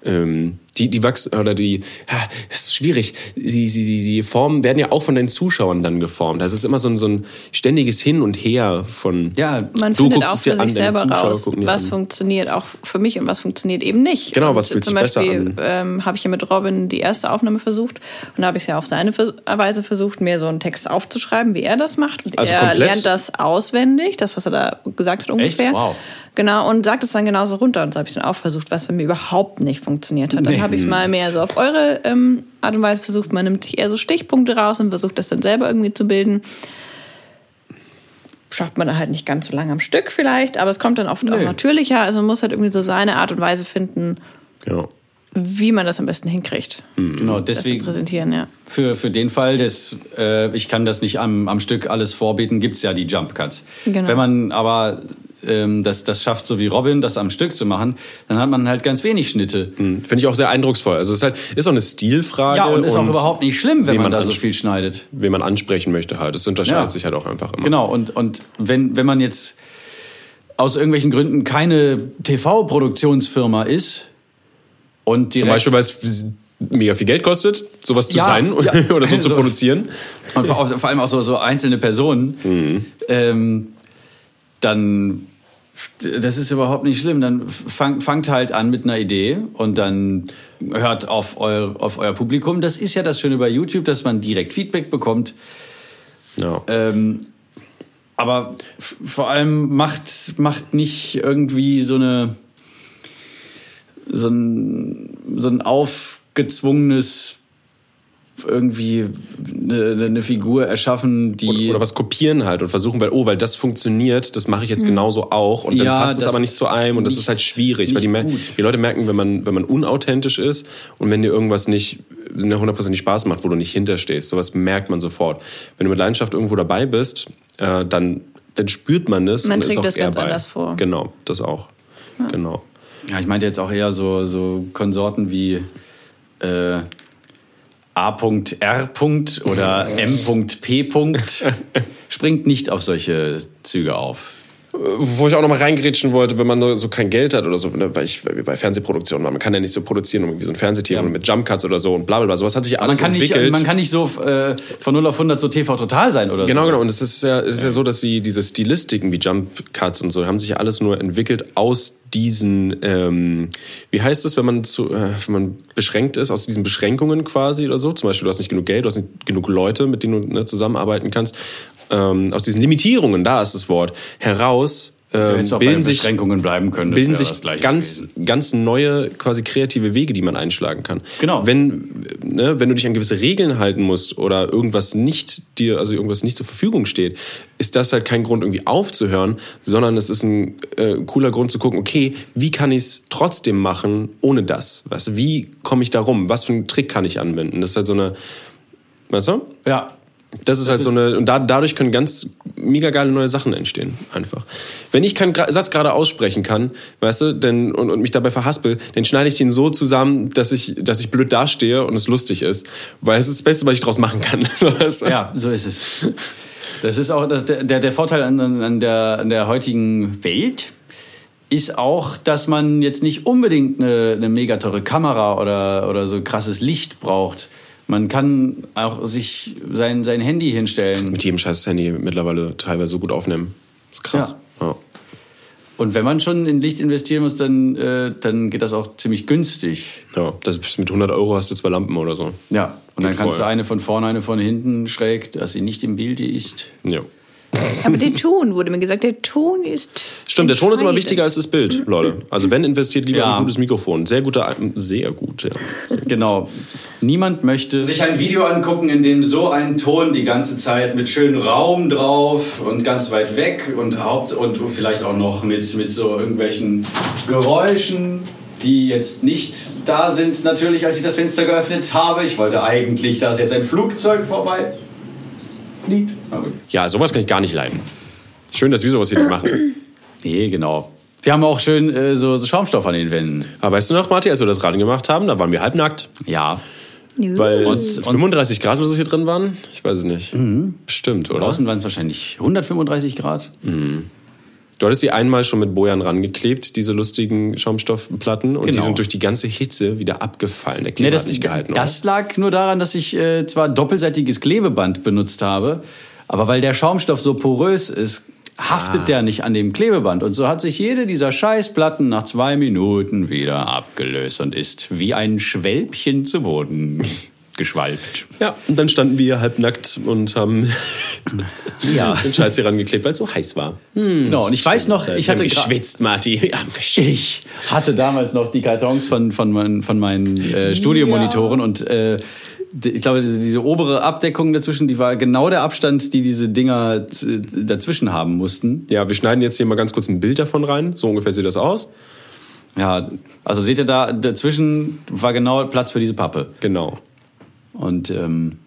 ähm, die, die wachsen, oder die, ha, das ist schwierig. Sie, sie, sie, sie formen, werden ja auch von den Zuschauern dann geformt. Das ist immer so ein, so ein ständiges Hin und Her von, Ja, Man Du findet guckst auch es dir für an, sich selber raus, was an. funktioniert auch für mich und was funktioniert eben nicht. Genau, und was fühlt zum sich besser Beispiel an? ähm, habe ich ja mit Robin die erste Aufnahme versucht und da habe ich es ja auf seine Weise versucht, mir so einen Text aufzuschreiben, wie er das macht. Und Also er komplett? lernt das auswendig, das, was er da gesagt hat ungefähr. Wow. Genau, und sagt es dann genauso runter. Und so habe ich dann auch versucht, was bei mir überhaupt nicht funktioniert hat. Dann Nee. Habe ich es mal mehr so auf eure ähm, Art und Weise versucht. Man nimmt eher so Stichpunkte raus und versucht das dann selber irgendwie zu bilden. Schafft man da halt nicht ganz so lange am Stück vielleicht, aber es kommt dann oft auch Nee. natürlicher. Also man muss halt irgendwie so seine Art und Weise finden, genau. wie man das am besten hinkriegt, Genau, das zu deswegen präsentieren, ja. für, für den Fall, dass äh, ich kann das nicht am, am Stück alles vorbeten, gibt's ja die Jump Cuts. Genau. Wenn man aber ähm, das, das schafft, so wie Robin, das am Stück zu machen, dann hat man halt ganz wenig Schnitte. Finde ich auch sehr eindrucksvoll. Also es ist halt, ist auch eine Stilfrage. Ja, und ist auch überhaupt nicht schlimm, wenn wen man man da so viel schneidet. wen man ansprechen möchte halt. Das unterscheidet Ja. sich halt auch einfach immer. Genau, und, und wenn, wenn man jetzt aus irgendwelchen Gründen keine TV-Produktionsfirma ist und direkt Zum Beispiel, weil es mega viel Geld kostet, sowas zu Ja, sein ja. oder so zu So. produzieren. Und vor, vor allem auch so, so einzelne Personen, ähm, dann das ist überhaupt nicht schlimm. Dann fang, fangt halt an mit einer Idee und dann hört auf, eu, auf euer Publikum. Das ist ja das Schöne bei YouTube, dass man direkt Feedback bekommt. Ja. Ähm, aber vor allem macht, macht nicht irgendwie so eine so ein, so ein aufgezwungenes irgendwie eine, eine Figur erschaffen, die. Oder, oder was kopieren halt und versuchen, weil, oh, weil das funktioniert, das mache ich jetzt genauso auch. Und dann Ja, passt es das aber nicht ist zu einem und das ist halt schwierig, weil die, nicht mer- gut. die Leute merken, wenn man, wenn man unauthentisch ist und wenn dir irgendwas nicht ne, hundertprozentig Spaß macht, wo du nicht hinterstehst, sowas merkt man sofort. Wenn du mit Leidenschaft irgendwo dabei bist, äh, dann, dann spürt man das Man und ist trägt auch das eher ganz bei. anders vor. Genau, das auch. Genau. Ja, ich meinte jetzt auch eher so, so Konsorten wie äh, A.R. oder M.P. springt nicht auf solche Züge auf. Wo ich auch noch mal reingrätschen wollte, wenn man so kein Geld hat oder so, ne, weil ich weil wir bei Fernsehproduktionen waren, man kann ja nicht so produzieren, irgendwie so ein Fernsehtier Ja. mit Jump Cuts oder so und bla bla bla. Sowas hat sich Man alles kann, nicht, entwickelt. man kann nicht so äh, von 0 auf 100 so TV total sein oder so. Genau, genau. Und es ist ja, es ist ja so, dass sie diese Stilistiken wie Jump Cuts und so haben sich ja alles nur entwickelt aus diesen, ähm, wie heißt es, wenn man zu, äh, wenn man beschränkt ist, aus diesen Beschränkungen quasi oder so. Zum Beispiel, du hast nicht genug Geld, du hast nicht genug Leute, mit denen du ne, zusammenarbeiten kannst. Ähm, aus diesen Limitierungen, da ist das Wort, heraus ähm, bilden den sich Beschränkungen bleiben können. bilden sich ganz, gewesen. ganz neue, quasi kreative Wege, die man einschlagen kann. Genau. Wenn, ne, wenn du dich an gewisse Regeln halten musst oder irgendwas nicht dir, also irgendwas nicht zur Verfügung steht, ist das halt kein Grund, irgendwie aufzuhören, sondern es ist ein äh, cooler Grund zu gucken, okay, wie kann ich es trotzdem machen ohne das? Du, wie komme ich da rum? Was für einen Trick kann ich anwenden? Das ist halt so eine, weißt du? Ja, Das ist halt so ist- eine, und da, dadurch können ganz mega geile neue Sachen entstehen, einfach. Wenn ich keinen Gra- Satz gerade aussprechen kann, weißt du, denn, und, und mich dabei verhaspel, dann schneide ich den so zusammen, dass ich, dass ich blöd dastehe und es lustig ist. Weil es ist das Beste, was ich daraus machen kann. So, weißt du? Ja, so ist es. Das ist auch das, der, der Vorteil an, an, der, an der heutigen Welt ist auch, dass man jetzt nicht unbedingt eine, eine mega teure Kamera oder, oder so krasses Licht braucht. Man kann auch sich sein, sein Handy hinstellen. Mit jedem scheiß Handy mittlerweile teilweise so gut aufnehmen. Das ist krass. Ja. Und wenn man schon in Licht investieren muss, dann, äh, dann geht das auch ziemlich günstig. Ja, das ist mit 100 Euro hast du zwei Lampen oder so. Ja, und dann Geht kannst voll. du eine von vorne, eine von hinten schräg, dass sie nicht im Bilde ist. Ja. Aber der Ton, wurde mir gesagt, der Ton ist. Stimmt, der Ton ist immer wichtiger als das Bild, Leute. Also wenn investiert lieber Ja. ein gutes Mikrofon. Sehr guter, sehr gut, ja. Genau. Niemand möchte sich ein Video angucken, in dem so ein Ton die ganze Zeit mit schönem Raum drauf und ganz weit weg und Haupt und vielleicht auch noch mit, mit so irgendwelchen Geräuschen, die jetzt nicht da sind, natürlich, als ich das Fenster geöffnet habe. Ich wollte eigentlich, dass jetzt ein Flugzeug vorbei fliegt. Ja, sowas kann ich gar nicht leiden. Schön, dass wir sowas hier nicht machen. Nee, genau. Wir haben auch schön äh, so, so Schaumstoff an den Wänden. Aber weißt du noch, Martin, als wir das Radio gemacht haben, da waren wir halbnackt. Ja. Weil Und- es 35 Grad oder so hier drin waren? Ich weiß es nicht. Bestimmt, oder? Draußen waren es wahrscheinlich 135 Grad. Du hattest sie einmal schon mit Bojan rangeklebt, diese lustigen Schaumstoffplatten. Und die Genau. sind durch die ganze Hitze wieder abgefallen. Der Nee, Kleber das, hat nicht gehalten, das lag nur daran, dass ich äh, zwar doppelseitiges Klebeband benutzt habe, aber weil der Schaumstoff so porös ist, haftet Ah. der nicht an dem Klebeband. Und so hat sich jede dieser Scheißplatten nach zwei Minuten wieder abgelöst und ist wie ein Schwälbchen zu Boden geschwalbt. Ja, und dann standen wir halbnackt und haben Ja. den Scheiß hier rangeklebt, weil es so heiß war. Genau, und ich weiß noch, ich hatte geschwitzt, Martin. Wir haben geschwitzt. Ich hatte damals noch die Kartons von, von, meinen, von meinen äh, Studiomonitoren und äh, ich glaube, diese, diese obere Abdeckung dazwischen, die war genau der Abstand, die diese Dinger dazwischen haben mussten. Ja, wir schneiden jetzt hier mal ganz kurz ein Bild davon rein. So ungefähr sieht das aus. Ja, also seht ihr da, dazwischen war genau Platz für diese Pappe. Genau. Und ähm,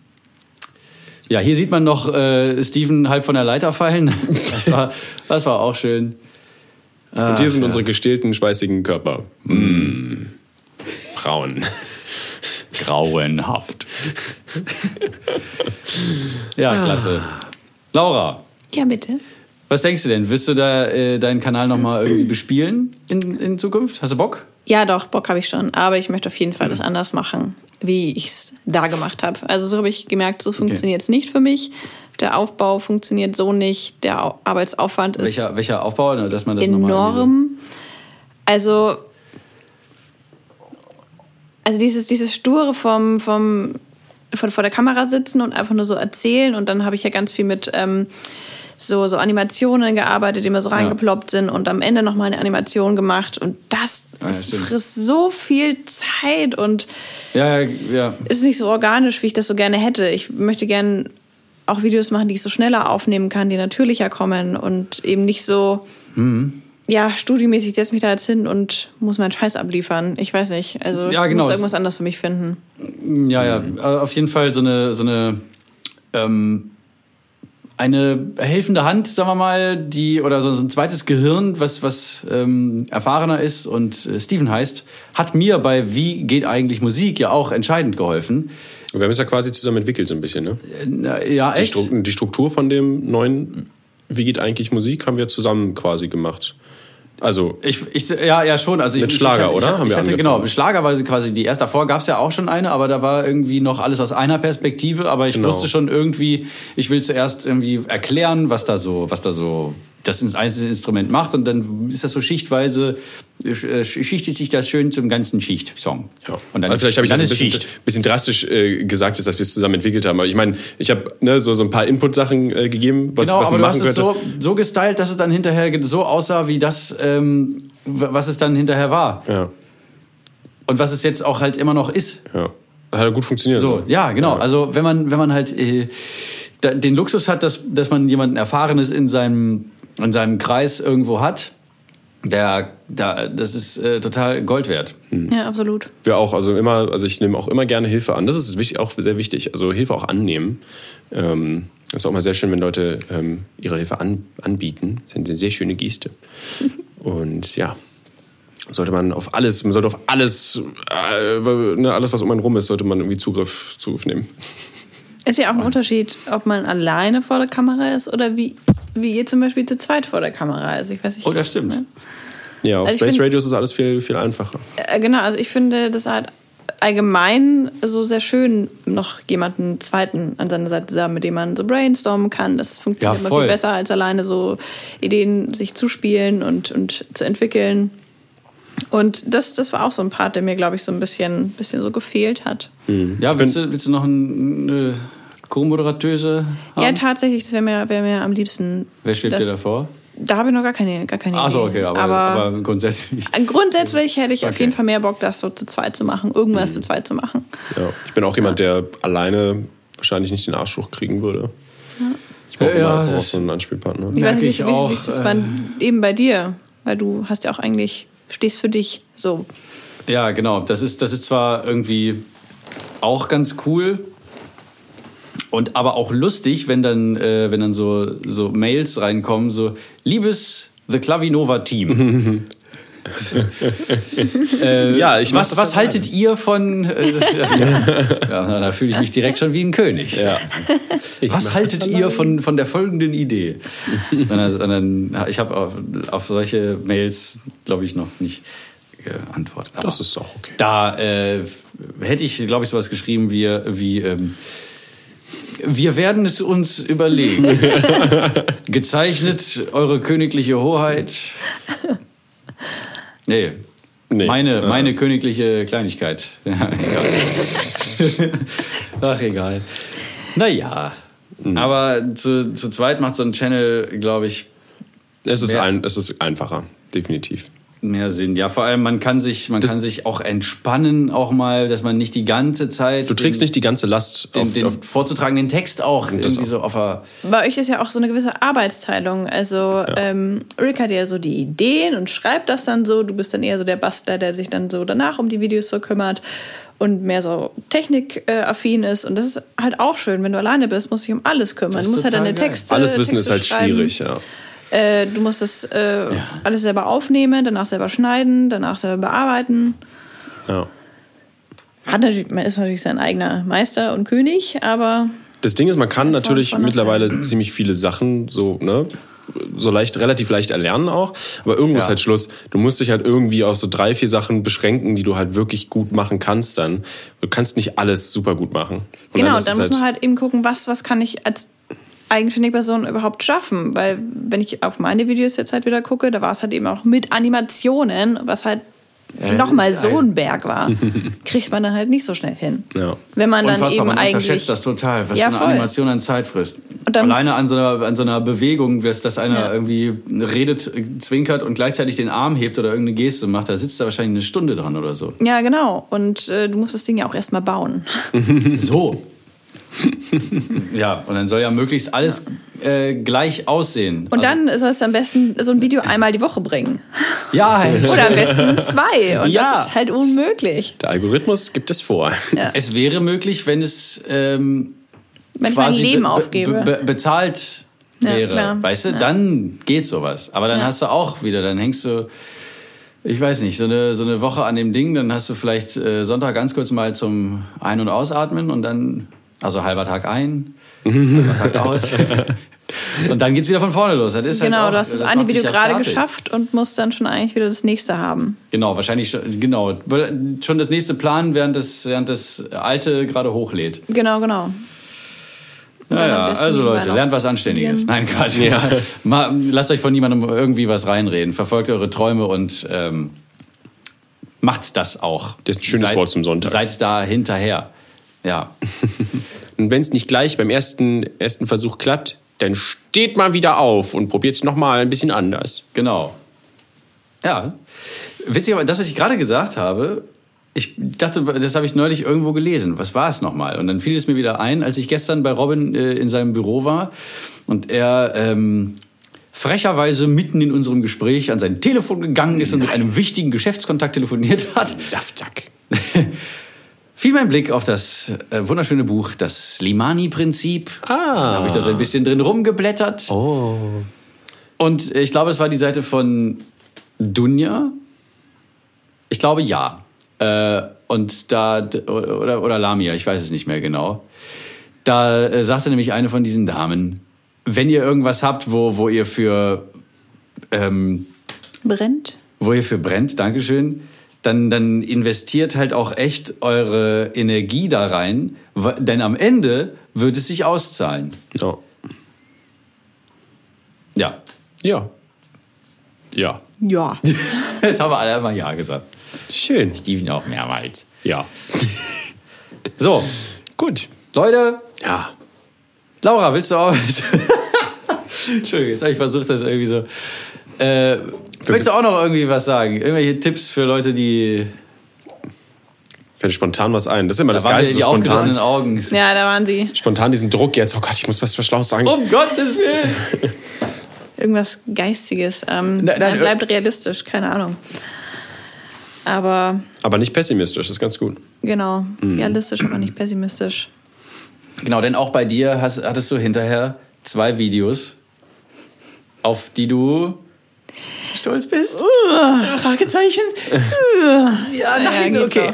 ja, hier sieht man noch äh, Steven halb von der Leiter fallen. Das war, das war auch schön. Und hier sind unsere gestählten, schweißigen Körper. Mm. Braun. Grauenhaft. ja, klasse. Laura, Ja, bitte. was denkst du denn? Wirst du da äh, deinen Kanal nochmal irgendwie bespielen in, in Zukunft? Hast du Bock? Ja, doch, Bock habe ich schon. Aber ich möchte auf jeden Fall das anders machen, wie ich es da gemacht habe. Also so habe ich gemerkt, so funktioniert es nicht für mich. Der Aufbau funktioniert so nicht. Der Au- Arbeitsaufwand ist Welcher, welcher Aufbau, dass man das enorm. Also, also dieses, dieses Sture vom, vom, von vor der Kamera sitzen und einfach nur so erzählen. Und dann habe ich ja ganz viel mit ähm, so, so Animationen gearbeitet, die immer so reingeploppt sind und am Ende nochmal eine Animation gemacht. Und das Ah, ja, frisst so viel Zeit und ja, ja. ist nicht so organisch, wie ich das so gerne hätte. Ich möchte gerne auch Videos machen, die ich so schneller aufnehmen kann, die natürlicher kommen und eben nicht so, Mhm. Ja, studiemäßig ich setze mich da jetzt hin und muss meinen Scheiß abliefern. Ich weiß nicht. Also Ja, ich genau. muss irgendwas anderes für mich finden. Ja, ja, äh, auf jeden Fall so eine, so eine, ähm, eine helfende Hand, sagen wir mal, die oder so ein zweites Gehirn, was was ähm, erfahrener ist und äh, Steven heißt, hat mir bei Wie geht eigentlich Musik ja auch entscheidend geholfen. Wir haben es ja quasi zusammen entwickelt, so ein bisschen, ne? Na, ja, Die, echt? Stru die Struktur von dem neuen Wie geht eigentlich Musik haben wir zusammen quasi gemacht. Also, Ich, ich, ja, ja, schon. Also ich, Mit ich, Schlager, ich, hatte, oder? Ich, Haben ich hatte, angefangen. genau, mit Schlager war sie quasi die erste. Davor gab es ja auch schon eine, aber da war irgendwie noch alles aus einer Perspektive. Aber ich Genau. wusste schon irgendwie, ich will zuerst irgendwie erklären, was da so, was da so das ins- einzelne Instrument macht. Und dann ist das so schichtweise, schichtet sich das schön zum ganzen Schicht-Song. Ja. Und dann, also vielleicht habe ich das ein bisschen, bisschen drastisch äh, gesagt, dass wir es zusammen entwickelt haben. Aber ich meine, ich habe ne, so, so ein paar Input-Sachen äh, gegeben, was, Genau, was aber man du machen hast könnte. es so, so gestylt, dass es dann hinterher so aussah, wie das, ähm, was es dann hinterher war. Ja, Und was es jetzt auch halt immer noch ist. ja. Hat ja gut funktioniert. So, ja, genau. Also wenn man, wenn man halt äh, den Luxus hat, dass, dass man jemanden Erfahrenes in seinem, in seinem Kreis irgendwo hat, der, da, das ist äh, total Gold wert. Ja, absolut. Wir auch, also immer, also ich nehme auch immer gerne Hilfe an. Das ist wichtig, auch sehr wichtig. Also Hilfe auch annehmen. Ähm, ist auch mal sehr schön, wenn Leute ähm, ihre Hilfe an, anbieten. Das ist eine sehr schöne Geste. Und ja, sollte man auf alles, man sollte auf alles, äh, ne, alles, was um einen rum ist, sollte man irgendwie Zugriff, Zugriff nehmen. Ist ja auch ein Unterschied, ob man alleine vor der Kamera ist oder wie, wie ihr zum Beispiel zu zweit vor der Kamera ist. Ich weiß nicht. Oh, das stimmt. Ne? Ja, auf Also Space find- Radios ist alles viel, viel einfacher. Äh, Genau, also ich finde das halt allgemein so sehr schön, noch jemanden zweiten an seiner Seite zu haben, mit dem man so brainstormen kann. Das funktioniert Ja, immer viel besser, als alleine so Ideen sich zuspielen und, und zu entwickeln. Und das, das war auch so ein Part, der mir, glaube ich, so ein bisschen, bisschen so gefehlt hat. Ja, willst du, willst du noch ein, eine Co-Moderatöse haben? Ja, tatsächlich, das wäre mir, wär mir am liebsten. Wer schwebt dir davor? Da habe ich noch gar keine, gar keine Ach so, Idee. okay, aber, aber, aber, grundsätzlich. grundsätzlich hätte ich auf Okay. jeden Fall mehr Bock, das so zu zweit zu machen, irgendwas zu zweit zu machen. Ja. Ich bin auch jemand, der alleine wahrscheinlich nicht den Arsch hochkriegen würde. Ich brauche Ja, immer auch das- so einen Ansprechpartner. Ich weiß nicht, ich wie, wie, wie ist das äh, bei, eben bei dir? Weil du hast ja auch eigentlich, stehst für dich so. Ja, genau. Das ist, das ist zwar irgendwie auch ganz cool und aber auch lustig, wenn dann, äh, wenn dann so, so Mails reinkommen, so liebes The Clavinova Team. äh, Ja, ich was, was haltet ihr von? Äh, ja, da fühle ich mich direkt schon wie ein König. Ja. Was haltet ihr von, von der folgenden Idee? Und dann, und dann, ich habe auf, auf solche Mails, glaube ich, noch nicht geantwortet. Aber Das ist auch okay. Da äh, hätte ich, glaube ich, sowas geschrieben wie, wie ähm, wir werden es uns überlegen. Gezeichnet eure königliche Hoheit. Nee. Nee. Meine, meine königliche Kleinigkeit. Ja, egal. Ach, egal. Naja. Mhm. Aber zu, zu zweit macht so ein Channel, glaube ich, Es ist, ein, es ist einfacher, definitiv. Mehr Sinn. Ja, vor allem man kann sich, man kann sich auch entspannen, auch mal, dass man nicht die ganze Zeit. Du trägst den, nicht die ganze Last den, auf, den auf vorzutragenden Text auch das irgendwie auch. so auf. Bei euch ist ja auch so eine gewisse Arbeitsteilung. Also ähm, Rick hat ja so die Ideen und schreibt das dann so. Du bist dann eher so der Bastler, der sich dann so danach um die Videos so kümmert und mehr so technikaffin ist. Und das ist halt auch schön, wenn du alleine bist, musst du dich um alles kümmern. Das Du musst halt deine geil. Texte. Alles Wissen Texte ist halt schreiben. schwierig, ja. Äh, du musst das äh, alles selber aufnehmen, danach selber schneiden, danach selber bearbeiten. ja. Hat natürlich, man ist natürlich sein eigener Meister und König, aber Das Ding ist, man kann natürlich von mittlerweile ziemlich viele Sachen so, ne, so leicht, relativ leicht erlernen auch. Aber irgendwo Ja. ist halt Schluss. Du musst dich halt irgendwie auf so drei, vier Sachen beschränken, die du halt wirklich gut machen kannst dann. Du kannst nicht alles super gut machen. Und genau, dann es muss man halt eben gucken, was, was kann ich als eigenständige Person überhaupt schaffen. Weil wenn ich auf meine Videos jetzt halt wieder gucke, da war es halt eben auch mit Animationen, was halt nochmal so ein Berg war, kriegt man dann halt nicht so schnell hin. Ja. Wenn man dann Unfassbar, eben man eigentlich. unterschätzt das total, was Ja, eine voll. Animation an Zeit frisst. Und dann- Alleine an so einer, an so einer Bewegung, dass, dass einer Ja. irgendwie redet, zwinkert und gleichzeitig den Arm hebt oder irgendeine Geste macht, da sitzt da wahrscheinlich eine Stunde dran oder so. Ja, genau. Und äh, du musst das Ding ja auch erstmal bauen. So. Ja, und dann soll ja möglichst alles äh, gleich aussehen. Und dann soll es am besten so ein Video einmal die Woche bringen. Also, ja, Oder am besten zwei. Und Ja. das ist halt unmöglich. Der Algorithmus gibt es vor. es wäre möglich, wenn es ähm, Wenn ich mein quasi Leben be- aufgebe. Be be bezahlt Ja, wäre. klar. Weißt du, Ja. dann geht sowas. Aber dann Ja. hast du auch wieder, dann hängst du, ich weiß nicht, so eine, so eine Woche an dem Ding, dann hast du vielleicht äh, Sonntag ganz kurz mal zum Ein- und Ausatmen und dann, also halber Tag ein, halber Tag aus. und dann geht's wieder von vorne los. Das ist genau, halt auch, du hast das das eine Video ja gerade fertig. geschafft und musst dann schon eigentlich wieder das nächste haben. Genau, wahrscheinlich schon, genau. Schon das nächste Plan, während das, während das alte gerade hochlädt. Genau, genau. Naja, also Leute, lernt was Anständiges. Nein, Quatsch. Mal, lasst euch von niemandem irgendwie was reinreden. Verfolgt eure Träume und ähm, macht das auch. Das ist ein schönes seid, Wort zum Sonntag. Seid da hinterher. Ja. Und wenn es nicht gleich beim ersten, ersten Versuch klappt, dann steht mal wieder auf und probiert es nochmal ein bisschen anders. Genau. Ja. Witzig, aber das, was ich gerade gesagt habe, ich dachte, das habe ich neulich irgendwo gelesen. Was war es nochmal? Und dann fiel es mir wieder ein, als ich gestern bei Robin äh, in seinem Büro war und er ähm, frecherweise mitten in unserem Gespräch an sein Telefon gegangen ist und mit einem wichtigen Geschäftskontakt telefoniert hat. Saftsack. fiel mein Blick auf das äh, wunderschöne Buch Das Slimani-Prinzip. Ah. Da habe ich da so ein bisschen drin rumgeblättert. Oh. Und ich glaube, es war die Seite von Dunja. Ich glaube, ja. Äh, und da, oder, oder Lamia, ich weiß es nicht mehr genau. Da äh, sagte nämlich eine von diesen Damen, wenn ihr irgendwas habt, wo, wo ihr für, ähm, Brennt. wo ihr für brennt, Dankeschön, dann, dann investiert halt auch echt eure Energie da rein, denn am Ende wird es sich auszahlen. Ja. Ja. Ja. Ja. Ja. Jetzt haben wir alle mal Ja gesagt. Schön. Steven auch mehrmals. Ja. So, Gut. Leute, Ja. Laura, willst du auch? Entschuldigung, jetzt habe ich versucht, das irgendwie so. Äh, willst du auch noch irgendwie was sagen? Irgendwelche Tipps für Leute, die. Fällt spontan was ein. Das ist immer das Da waren wir Geilste. die So aufgerissenen spontan, Augen. Ja, da waren sie. spontan diesen Druck jetzt. Oh Gott, ich muss was für Schlaues sagen. Um Gottes Willen! Irgendwas Geistiges. Ähm, Nein, nein, bleibt realistisch, keine Ahnung. Aber Aber nicht pessimistisch, das ist ganz gut. genau, Mhm. realistisch, aber nicht pessimistisch. Genau, denn auch bei dir hast, hattest du hinterher zwei Videos, auf die du stolz bist. Fragezeichen? ja, nein, geht okay.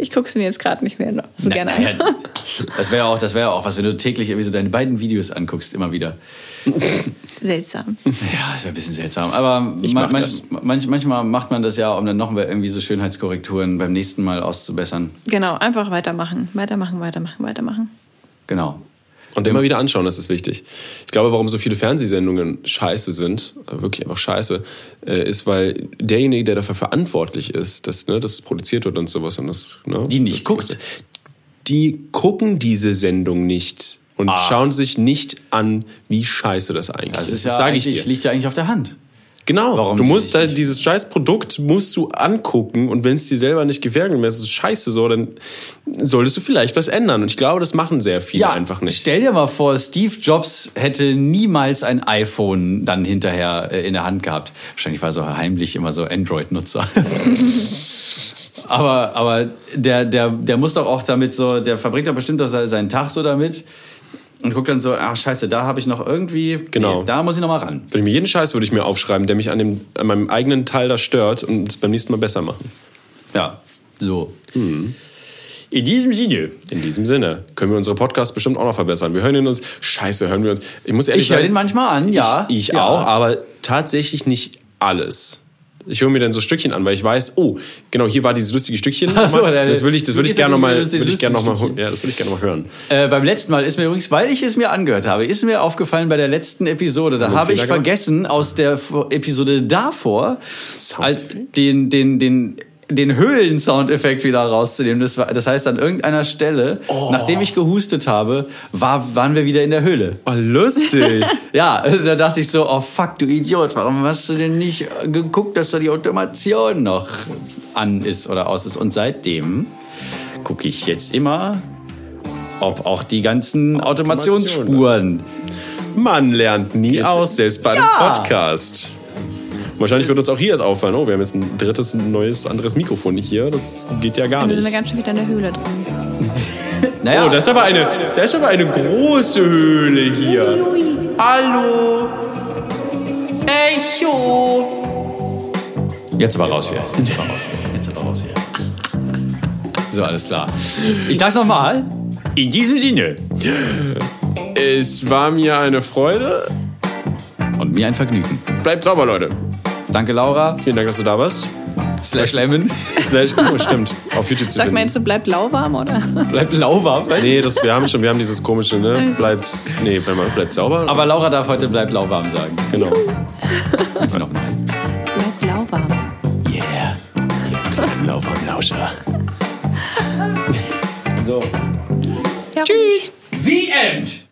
Ich gucke es mir jetzt gerade nicht mehr so gerne an. Das wäre auch, das wäre auch was, wenn du täglich irgendwie so deine beiden Videos anguckst, immer wieder. Seltsam. Ja, das wäre ein bisschen seltsam. Aber Ich ma mach manch, manch, manchmal macht man das ja, um dann noch irgendwie so Schönheitskorrekturen beim nächsten Mal auszubessern. Genau, einfach weitermachen. Weitermachen, weitermachen, weitermachen. Genau. Und immer wieder anschauen, das ist wichtig. Ich glaube, warum so viele Fernsehsendungen scheiße sind, äh, wirklich einfach scheiße, äh, ist, weil derjenige, der dafür verantwortlich ist, dass ne, das produziert wird und sowas, und das, ne, Die nicht guckt. die gucken diese Sendung nicht und Ach. schauen sich nicht an, wie scheiße das eigentlich Das ist. ist ja sage ich dir. liegt ja eigentlich auf der Hand. Genau. Warum du musst nicht- dieses scheiß Produkt musst du angucken und wenn es dir selber nicht gefällt und es ist scheiße so, dann solltest du vielleicht was ändern. Und ich glaube, das machen sehr viele einfach nicht. Stell dir mal vor, Steve Jobs hätte niemals ein iPhone dann hinterher äh, in der Hand gehabt. Wahrscheinlich war er so heimlich immer so Android-Nutzer. aber aber der, der, der muss doch auch damit so, der verbringt doch bestimmt doch seinen Tag so damit und guckt dann so, ach scheiße, da habe ich noch irgendwie, Genau. nee, da muss ich noch mal ran. Würde ich mir jeden Scheiß würde ich mir aufschreiben, der mich an, dem, an meinem eigenen Teil da stört und es beim nächsten Mal besser machen. Ja, so. In diesem Sinne. In diesem Sinne können wir unsere Podcasts bestimmt auch noch verbessern. Wir hören ihn uns, scheiße, hören wir uns. Ich muss ehrlich Ich höre sagen, den manchmal an, ja. Ich, ich ja. auch, aber tatsächlich nicht alles. Ich höre mir dann so Stückchen an, weil ich weiß, oh, genau, hier war dieses lustige Stückchen. Ach so, der- das will ich, das will ich ja gerne nochmal, will ich gerne noch mal, Stückchen. ja, das will ich gerne noch mal hören. Äh, beim letzten Mal ist mir übrigens, weil ich es mir angehört habe, ist mir aufgefallen bei der letzten Episode, da habe ich vergessen, aus der Episode davor als den, den, den, den Höhlen-Soundeffekt wieder rauszunehmen. Das, war, das heißt, an irgendeiner Stelle, Oh. nachdem ich gehustet habe, war, waren wir wieder in der Höhle. Oh, lustig. Ja, da dachte ich so, oh fuck, du Idiot, warum hast du denn nicht äh, geguckt, dass da die Automation noch an ist oder aus ist? Und seitdem gucke ich jetzt immer, ob auch die ganzen Automationsspuren. Man lernt nie aus, selbst bei einem Ja. Podcast. Wahrscheinlich wird uns auch hier erst auffallen, oh, wir haben jetzt ein drittes, neues, anderes Mikrofon nicht hier. Das geht ja gar Dann nicht. sind wir ganz schön wieder in der Höhle drin. Naja, Oh, das ist aber eine, das ist aber eine große Höhle hier. Hallo. Echo. jetzt aber raus hier. Jetzt aber raus hier. Jetzt aber raus hier. So, alles klar. Ich sag's nochmal. In diesem Sinne. Es war mir eine Freude. Und mir ein Vergnügen. Bleibt sauber, Leute. Danke, Laura. Vielen Dank, dass du da warst. Slash Lemon. Slash, oh, stimmt. Auf YouTube zu Sag, finden. meinst du, bleibt lauwarm, oder? Bleibt lauwarm. Nee, das, wir haben schon, wir haben dieses komische, ne? Bleibt, nee, wenn man bleibt sauber. Aber Laura darf heute bleibt lauwarm sagen. genau. Nochmal. Bleibt lauwarm. Yeah. Lauwarm Lauscher. So. Ja. Tschüss. The End.